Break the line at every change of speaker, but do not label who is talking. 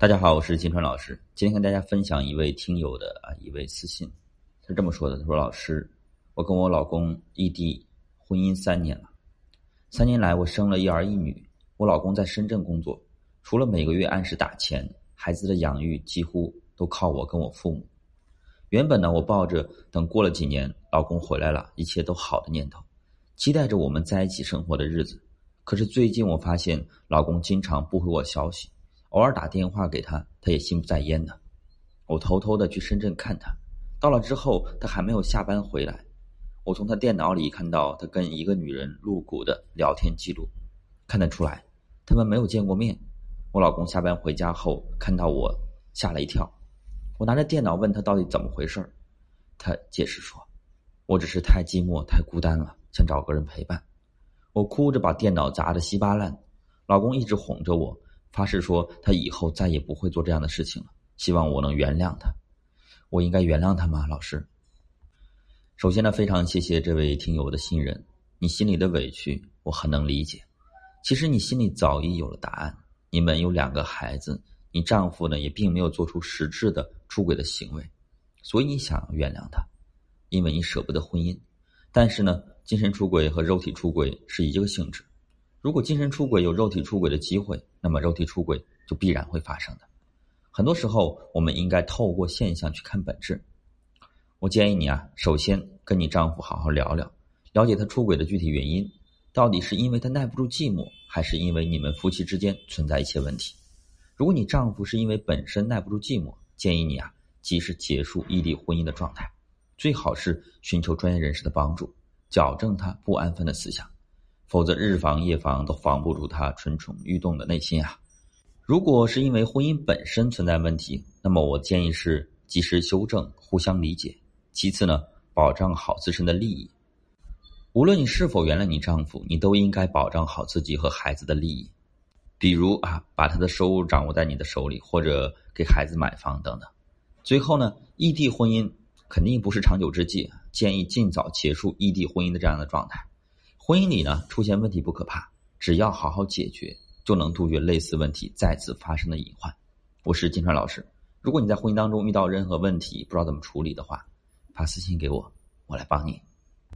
大家好，我是金川老师。今天跟大家分享一位听友的啊一位私信，是这么说的：他说，老师，我跟我老公异地婚姻三年了，三年来我生了一儿一女。我老公在深圳工作，除了每个月按时打钱，孩子的养育几乎都靠我跟我父母。原本呢，我抱着等过了几年老公回来了，一切都好的念头，期待着我们在一起生活的日子。可是最近我发现，老公经常不回我消息。偶尔打电话给他，他也心不在焉的。我偷偷的去深圳看他，到了之后，他还没有下班回来。我从他电脑里看到他跟一个女人露骨的聊天记录，看得出来他们没有见过面。我老公下班回家后看到我，吓了一跳。我拿着电脑问他到底怎么回事他解释说：“我只是太寂寞、太孤单了，想找个人陪伴。”我哭着把电脑砸得稀巴烂，老公一直哄着我。发誓说，他以后再也不会做这样的事情了。希望我能原谅他。我应该原谅他吗，老师？首先呢，非常谢谢这位听友的信任。你心里的委屈，我很能理解。其实你心里早已有了答案。你们有两个孩子，你丈夫呢也并没有做出实质的出轨的行为，所以你想原谅他，因为你舍不得婚姻。但是呢，精神出轨和肉体出轨是一个性质。如果精神出轨有肉体出轨的机会，那么肉体出轨就必然会发生的。很多时候，我们应该透过现象去看本质。我建议你啊，首先跟你丈夫好好聊聊，了解他出轨的具体原因，到底是因为他耐不住寂寞，还是因为你们夫妻之间存在一些问题？如果你丈夫是因为本身耐不住寂寞，建议你啊，及时结束异地婚姻的状态，最好是寻求专业人士的帮助，矫正他不安分的思想。否则，日防夜防都防不住他蠢蠢欲动的内心啊！如果是因为婚姻本身存在问题，那么我建议是及时修正，互相理解。其次呢，保障好自身的利益。无论你是否原谅你丈夫，你都应该保障好自己和孩子的利益。比如啊，把他的收入掌握在你的手里，或者给孩子买房等等。最后呢，异地婚姻肯定不是长久之计，建议尽早结束异地婚姻的这样的状态。婚姻里呢出现问题不可怕，只要好好解决，就能杜绝类似问题再次发生的隐患。我是金川老师，如果你在婚姻当中遇到任何问题，不知道怎么处理的话，发私信给我，我来帮你。